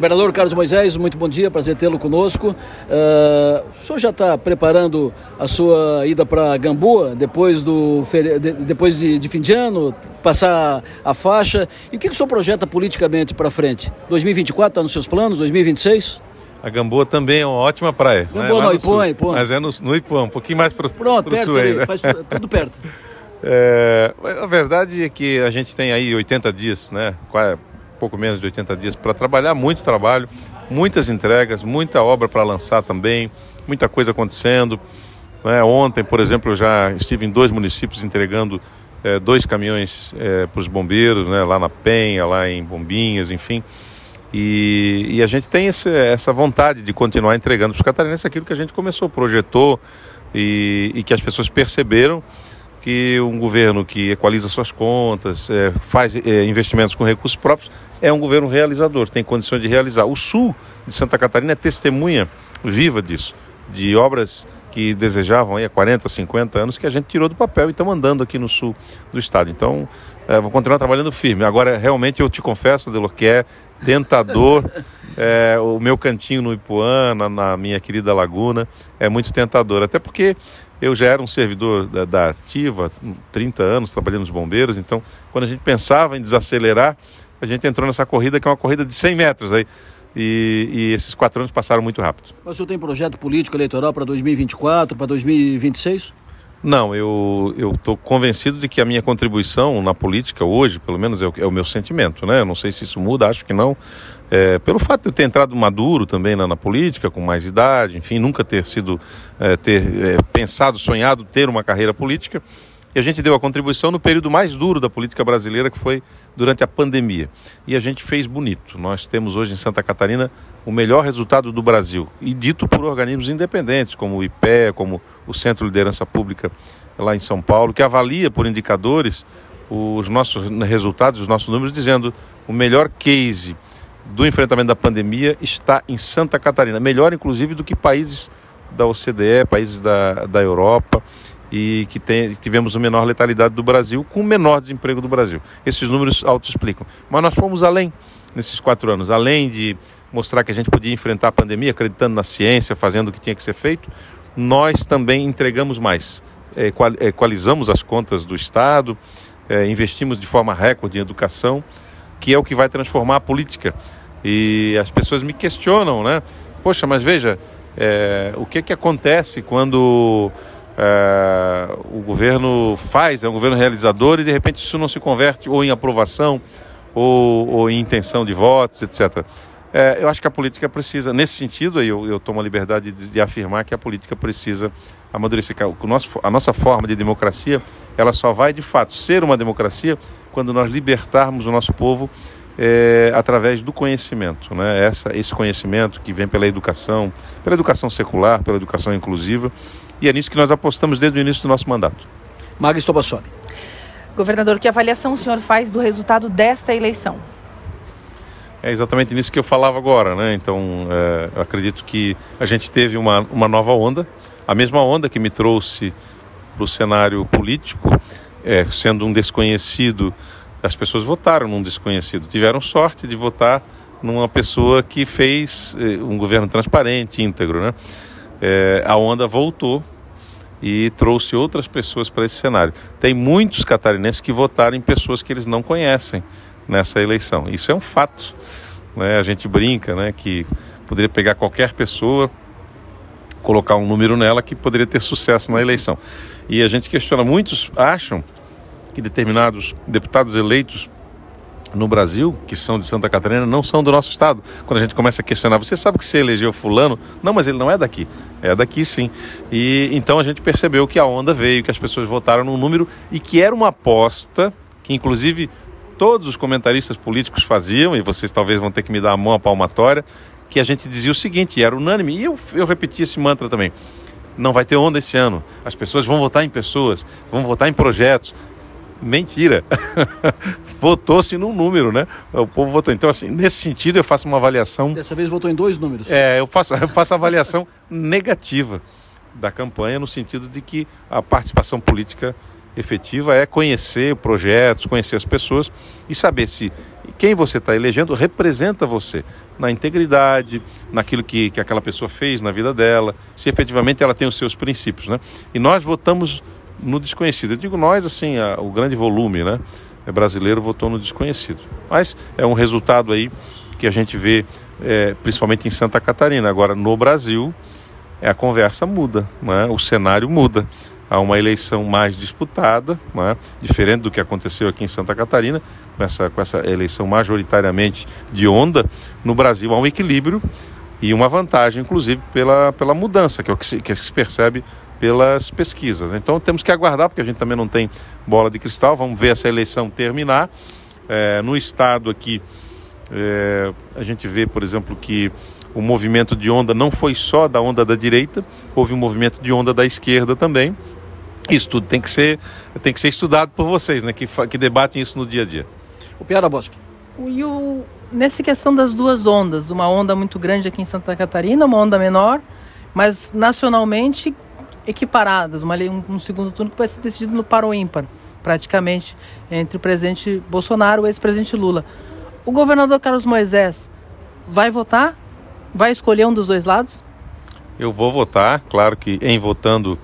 Governador Carlos Moisés, muito bom dia, prazer tê-lo conosco. Uh, o senhor já está preparando a sua ida para Gamboa depois, do, depois de, de, fim de ano, passar a faixa? E o que, que o senhor projeta politicamente para frente? 2024 está nos seus planos? 2026? A Gamboa também é uma ótima praia. Gamboa né? não, Ipuã, Ipuã. Mas é no, no Ipuã, um pouquinho mais para o sul. Pronto, perto sul ali, né? faz tudo perto. É, a verdade é que a gente tem aí 80 dias, né? Pouco menos de 80 dias para trabalhar, muito trabalho, muitas entregas, muita obra para lançar também, muita coisa acontecendo. Né? Ontem, por exemplo, eu já estive em dois municípios entregando é, dois caminhões é, para os bombeiros, né? lá na Penha, lá em Bombinhas, enfim. E, e a gente tem esse, essa vontade de continuar entregando para os catarinenses aquilo que a gente começou, projetou e, e que as pessoas perceberam que um governo que equaliza suas contas, é, faz é, investimentos com recursos próprios, é um governo realizador, tem condições de realizar. O sul de Santa Catarina é testemunha viva disso, de obras que desejavam aí há 40, 50 anos que a gente tirou do papel e estão andando aqui no sul do estado. Então, é, vou continuar trabalhando firme. Agora, realmente, eu te confesso, Delor, que é tentador. É, o meu cantinho no Ipuã, na, na, minha querida Laguna, é muito tentador. Até porque eu já era um servidor da, da Ativa, 30 anos trabalhando nos bombeiros, então quando a gente pensava em desacelerar, a gente entrou nessa corrida que é uma corrida de 100 metros aí. E, e, esses quatro anos passaram muito rápido. Mas o senhor tem projeto político eleitoral para 2024, para 2026? Não, eu estou convencido de que a minha contribuição na política hoje, pelo menos é o, é o meu sentimento, né? Eu não sei se isso muda, acho que não. É, pelo fato de eu ter entrado maduro também na, na política, com mais idade, enfim, nunca ter sido, é, ter é, pensado, sonhado ter uma carreira política. E a gente deu a contribuição no período mais duro da política brasileira, que foi durante a pandemia. E a gente fez bonito. Nós temos hoje em Santa Catarina o melhor resultado do Brasil, e dito por organismos independentes, como o IPE, como o Centro de Liderança Pública lá em São Paulo, que avalia por indicadores os nossos resultados, os nossos números, dizendo o melhor case do enfrentamento da pandemia está em Santa Catarina, melhor inclusive do que países da OCDE, países da, da Europa e que tem, tivemos a menor letalidade do Brasil com o menor desemprego do Brasil. Esses números auto-explicam. Mas nós fomos além nesses quatro anos, além de mostrar que a gente podia enfrentar a pandemia acreditando na ciência, fazendo o que tinha que ser feito, nós também entregamos mais. É, equalizamos as contas do Estado, é, investimos de forma recorde em educação, que é o que vai transformar a política. E as pessoas me questionam, né? Poxa, mas veja, é, o que, que acontece quando é, o governo faz, é um governo realizador e de repente isso não se converte ou em aprovação ou, ou em intenção de votos, etc. É, eu acho que a política precisa, nesse sentido, eu, eu tomo a liberdade de, de afirmar que a política precisa amadurecer. O nosso, a nossa forma de democracia, ela só vai de fato ser uma democracia quando nós libertarmos o nosso povo é, através do conhecimento, né? Essa, esse conhecimento que vem pela educação, pela educação secular, pela educação inclusiva, e é nisso que nós apostamos desde o início do nosso mandato. Magis Tobassoni. Governador, que avaliação o senhor faz do resultado desta eleição? É exatamente nisso que eu falava agora, né? Então, é, eu acredito que a gente teve uma, uma nova onda, a mesma onda que me trouxe para o cenário político, é, sendo um desconhecido, as pessoas votaram num desconhecido, tiveram sorte de votar numa pessoa que fez é, um governo transparente, íntegro, né? É, a onda voltou e trouxe outras pessoas para esse cenário. Tem muitos catarinenses que votaram em pessoas que eles não conhecem nessa eleição. Isso é um fato. Né? A gente brinca né, que poderia pegar qualquer pessoa, colocar um número nela que poderia ter sucesso na eleição. E a gente questiona, muitos acham que determinados deputados eleitos no Brasil, que são de Santa Catarina, não são do nosso estado. Quando a gente começa a questionar, você sabe que você elegeu fulano? Não, mas ele não é daqui. É daqui sim. E então a gente percebeu que a onda veio, que as pessoas votaram num número e que era uma aposta que inclusive todos os comentaristas políticos faziam, e vocês talvez vão ter que me dar a mão a palmatória, que a gente dizia o seguinte, era unânime, e eu, eu repeti esse mantra também. Não vai ter onda esse ano. As pessoas vão votar em pessoas, vão votar em projetos, Mentira. Votou-se num número, né? O povo votou. Então, assim, nesse sentido, eu faço uma avaliação. Dessa vez votou em dois números. É, eu faço, eu faço avaliação negativa da campanha, no sentido de que a participação política efetiva é conhecer projetos, conhecer as pessoas e saber se quem você está elegendo representa você na integridade, naquilo que, que aquela pessoa fez na vida dela, se efetivamente ela tem os seus princípios. Né? E nós votamos no desconhecido. Eu digo nós, assim, a, o grande volume né, é brasileiro votou no desconhecido. Mas é um resultado aí que a gente vê é, principalmente em Santa Catarina. Agora, no Brasil, é, a conversa muda, né? o cenário muda a uma eleição mais disputada, né? diferente do que aconteceu aqui em Santa Catarina, com essa, com essa eleição majoritariamente de onda, no Brasil há um equilíbrio e uma vantagem, inclusive, pela, pela mudança, que é o que se, que se percebe pelas pesquisas. Então temos que aguardar, porque a gente também não tem bola de cristal, vamos ver essa eleição terminar. É, no estado aqui, é, a gente vê, por exemplo, que o movimento de onda não foi só da onda da direita, houve um movimento de onda da esquerda também. Isso tudo tem que ser, tem que ser estudado por vocês, né, que, que debatem isso no dia a dia. O Piara Bosque. E o, nessa questão das duas ondas, uma onda muito grande aqui em Santa Catarina, uma onda menor, mas nacionalmente equiparadas, uma, um, um segundo turno que vai ser decidido no paro ímpar, praticamente, entre o presidente Bolsonaro e o ex-presidente Lula. O governador Carlos Moisés vai votar? Vai escolher um dos dois lados? Eu vou votar, claro que em votando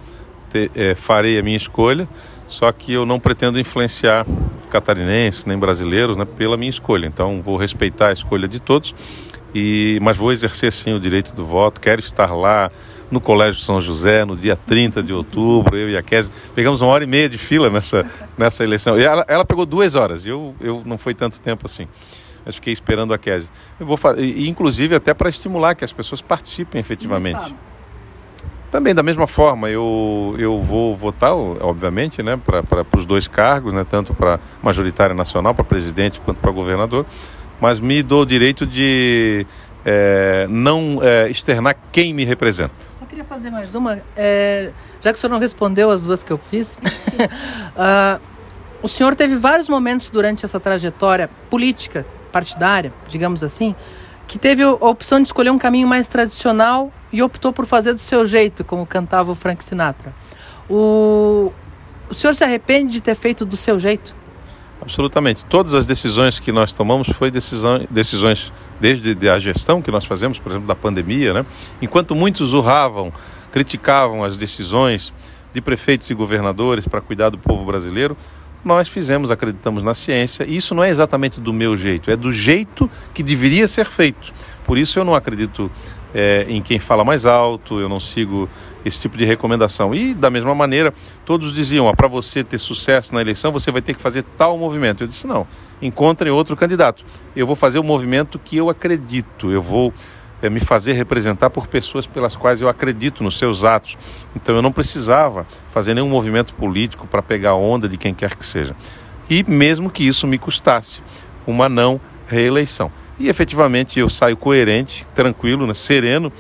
ter, é, farei a minha escolha, só que eu não pretendo influenciar catarinenses nem brasileiros né, pela minha escolha. Então vou respeitar a escolha de todos, e, mas vou exercer sim o direito do voto. Quero estar lá no Colégio São José no dia 30 de outubro. Eu e a Kézia pegamos uma hora e meia de fila nessa, nessa eleição. E ela, ela pegou duas horas, eu, eu não foi tanto tempo assim mas fiquei esperando a Kézia. Eu vou e, inclusive até para estimular que as pessoas participem efetivamente. Também da mesma forma, eu, eu vou votar, obviamente, né, para os dois cargos, né, tanto para majoritária nacional, para presidente, quanto para governador, mas me dou o direito de é, não é, externar quem me representa. Só queria fazer mais uma, é, já que o senhor não respondeu as duas que eu fiz. uh, o senhor teve vários momentos durante essa trajetória política, partidária, digamos assim, que teve a opção de escolher um caminho mais tradicional e optou por fazer do seu jeito, como cantava o Frank Sinatra. O, o senhor se arrepende de ter feito do seu jeito? Absolutamente. Todas as decisões que nós tomamos foi decisão, decisões desde a gestão que nós fazemos, por exemplo, da pandemia, né? Enquanto muitos urravam, criticavam as decisões de prefeitos e governadores para cuidar do povo brasileiro, nós fizemos, acreditamos na ciência, e isso não é exatamente do meu jeito, é do jeito que deveria ser feito. Por isso eu não acredito é, em quem fala mais alto, eu não sigo esse tipo de recomendação. E da mesma maneira, todos diziam: para você ter sucesso na eleição, você vai ter que fazer tal movimento. Eu disse: não, encontrem outro candidato. Eu vou fazer o movimento que eu acredito, eu vou é, me fazer representar por pessoas pelas quais eu acredito nos seus atos. Então eu não precisava fazer nenhum movimento político para pegar onda de quem quer que seja. E mesmo que isso me custasse uma não reeleição. E efetivamente eu saio coerente, tranquilo, né, sereno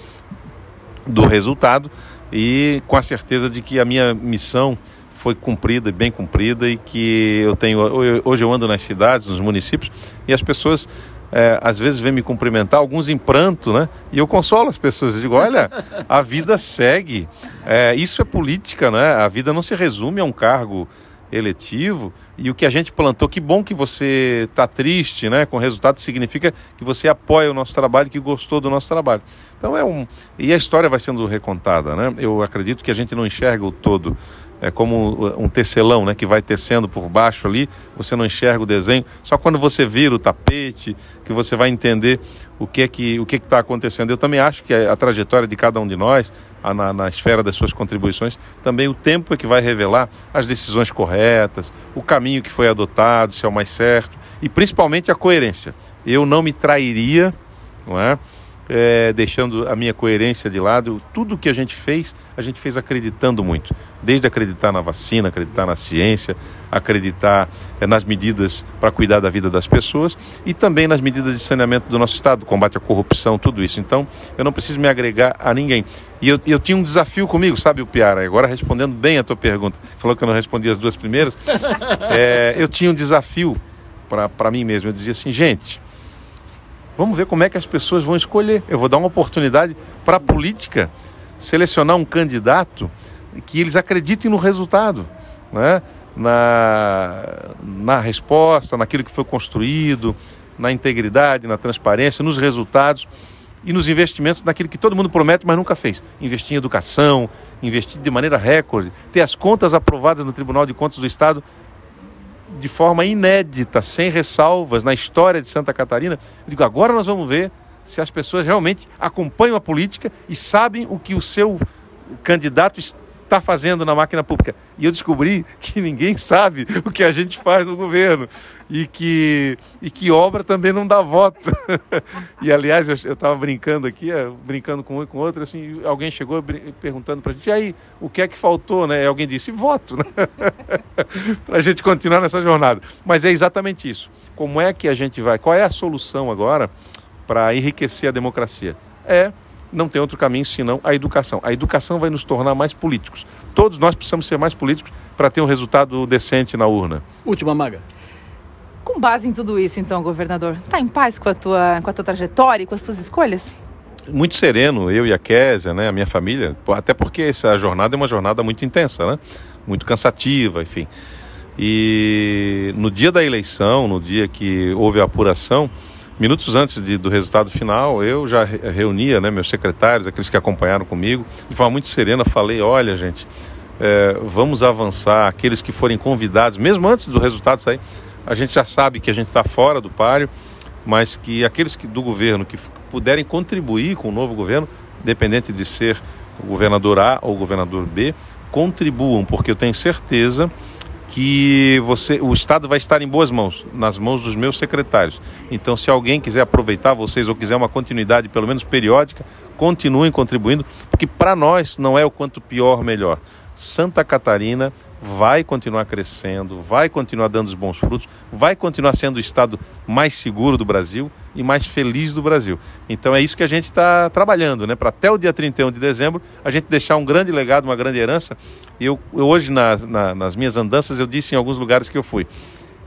do resultado e com a certeza de que a minha missão foi cumprida, bem cumprida e que eu tenho hoje eu ando nas cidades, nos municípios e as pessoas é, às vezes vem me cumprimentar, alguns em pranto, né? E eu consolo as pessoas. Eu digo, olha, a vida segue. É, isso é política, né? A vida não se resume a um cargo eletivo. E o que a gente plantou, que bom que você está triste, né? Com o resultado significa que você apoia o nosso trabalho, que gostou do nosso trabalho. Então é um. E a história vai sendo recontada, né? Eu acredito que a gente não enxerga o todo é como um tecelão, né, que vai tecendo por baixo ali, você não enxerga o desenho, só quando você vira o tapete que você vai entender o que é que o que está acontecendo. Eu também acho que a, trajetória de cada um de nós, a, na, na esfera das suas contribuições, também o tempo é que vai revelar as decisões corretas, o caminho que foi adotado, se é o mais certo, e principalmente a coerência. Eu não me trairia, não é? É, deixando a minha coerência de lado. Tudo que a gente fez, a gente fez acreditando muito. Desde acreditar na vacina, acreditar na ciência, acreditar é, nas medidas para cuidar da vida das pessoas e também nas medidas de saneamento do nosso Estado, combate à corrupção, tudo isso. Então, eu não preciso me agregar a ninguém. E eu, eu tinha um desafio comigo, sabe, o Piara? Agora, respondendo bem a tua pergunta, falou que eu não respondi as duas primeiras. É, eu tinha um desafio para mim mesmo. Eu dizia assim, gente Vamos ver como é que as pessoas vão escolher. Eu vou dar uma oportunidade para a política selecionar um candidato que eles acreditem no resultado. Né? na, na resposta, naquilo que foi construído, na integridade, na transparência, nos resultados e nos investimentos naquilo que todo mundo promete, mas nunca fez. Investir em educação, investir de maneira recorde, ter as contas aprovadas no Tribunal de Contas do Estado de forma inédita, sem ressalvas na história de Santa Catarina. Eu digo, agora nós vamos ver se as pessoas realmente acompanham a política e sabem o que o seu candidato está fazendo na máquina pública. E eu descobri que ninguém sabe o que a gente faz no governo e que, e que obra também não dá voto. e aliás, eu estava brincando aqui, eh, brincando com um e com outro, assim, alguém chegou perguntando para a gente, e aí, o que é que faltou? Né? E alguém disse, voto, né? para a gente continuar nessa jornada. Mas é exatamente isso. Como é que a gente vai? Qual é a solução agora para enriquecer a democracia? É não tem outro caminho senão a educação. A educação vai nos tornar mais políticos. Todos nós precisamos ser mais políticos para ter um resultado decente na urna. Última maga. Com base em tudo isso, então, governador, está em paz com a tua, com a tua trajetória e com as tuas escolhas? Muito sereno, eu e a Késia, né, a minha família, até porque essa jornada é uma jornada muito intensa, né? muito cansativa, enfim. E no dia da eleição, no dia que houve a apuração, Minutos antes de, do resultado final, eu já reunia né, meus secretários, aqueles que acompanharam comigo, de forma muito serena, falei: olha, gente, é, vamos avançar. Aqueles que forem convidados, mesmo antes do resultado sair, a gente já sabe que a gente está fora do páreo, mas que aqueles que, do governo que puderem contribuir com o novo governo, independente de ser o governador A ou o governador B, contribuam, porque eu tenho certeza que você, o Estado vai estar em boas mãos, nas mãos dos meus secretários. Então, se alguém quiser aproveitar vocês ou quiser uma continuidade, pelo menos periódica, continuem contribuindo, porque para nós não é o quanto pior, melhor. Santa Catarina vai continuar crescendo, vai continuar dando os bons frutos, vai continuar sendo o estado mais seguro do Brasil e mais feliz do Brasil. Então é isso que a gente está trabalhando, né? Para até o dia 31 de dezembro a gente deixar um grande legado, uma grande herança. Eu, eu hoje, na, na, nas minhas andanças, eu disse em alguns lugares que eu fui: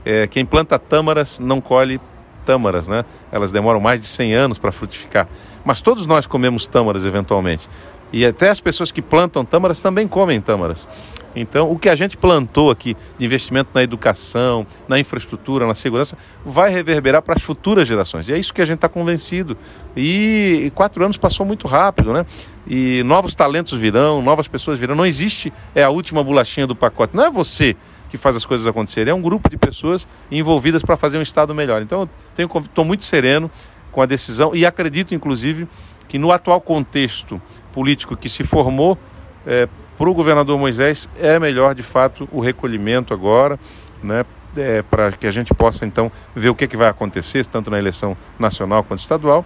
é, quem planta tâmaras não colhe tâmaras, né? Elas demoram mais de 100 anos para frutificar. Mas todos nós comemos tâmaras eventualmente. E até as pessoas que plantam tâmaras também comem tâmaras. Então, o que a gente plantou aqui de investimento na educação, na infraestrutura, na segurança, vai reverberar para as futuras gerações. E é isso que a gente está convencido. E, e, quatro anos passou muito rápido, né? E novos talentos virão, novas pessoas virão. Não existe é a última bolachinha do pacote. Não é você que faz as coisas acontecerem, é um grupo de pessoas envolvidas para fazer um Estado melhor. Então, estou muito sereno com a decisão e acredito, inclusive, que no atual contexto político que se formou é, para o governador Moisés, é melhor de fato o recolhimento agora, né, é, para que a gente possa então ver o que, é que vai acontecer, tanto na eleição nacional quanto estadual,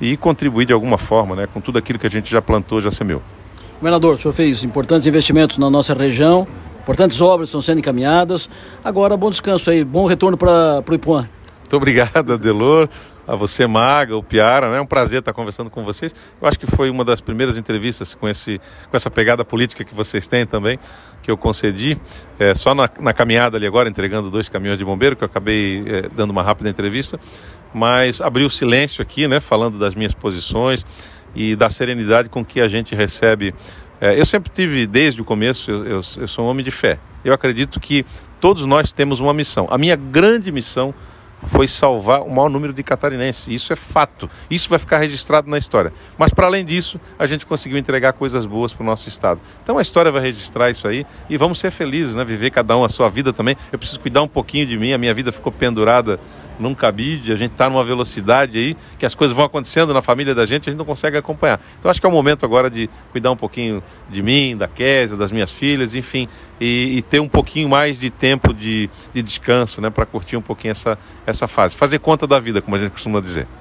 e contribuir de alguma forma né, com tudo aquilo que a gente já plantou, já semeou. Governador, o senhor fez importantes investimentos na nossa região, importantes obras estão sendo encaminhadas. Agora, bom descanso aí, bom retorno para o Ipuã. Muito obrigado, Adelor a você, Maga, o Piara, né? É um prazer estar conversando com vocês. Eu acho que foi uma das primeiras entrevistas com, esse, com essa pegada política que vocês têm também, que eu concedi. É, só na, na caminhada ali agora, entregando dois caminhões de bombeiro, que eu acabei é, dando uma rápida entrevista, mas abri o silêncio aqui, né? Falando das minhas posições e da serenidade com que a gente recebe. É, eu sempre tive, desde o começo, eu, eu, eu sou um homem de fé. Eu acredito que todos nós temos uma missão. A minha grande missão foi salvar o maior número de catarinenses. Isso é fato. Isso vai ficar registrado na história. Mas, para além disso, a gente conseguiu entregar coisas boas para o nosso Estado. Então, a história vai registrar isso aí e vamos ser felizes, né? Viver cada um a sua vida também. Eu preciso cuidar um pouquinho de mim. A minha vida ficou pendurada num cabide, a gente está numa velocidade aí que as coisas vão acontecendo na família da gente, a gente não consegue acompanhar. Então acho que é o momento agora de cuidar um pouquinho de mim, da Késia, das minhas filhas, enfim, e, e ter um pouquinho mais de tempo de, de descanso, né, para curtir um pouquinho essa, essa fase. Fazer conta da vida, como a gente costuma dizer.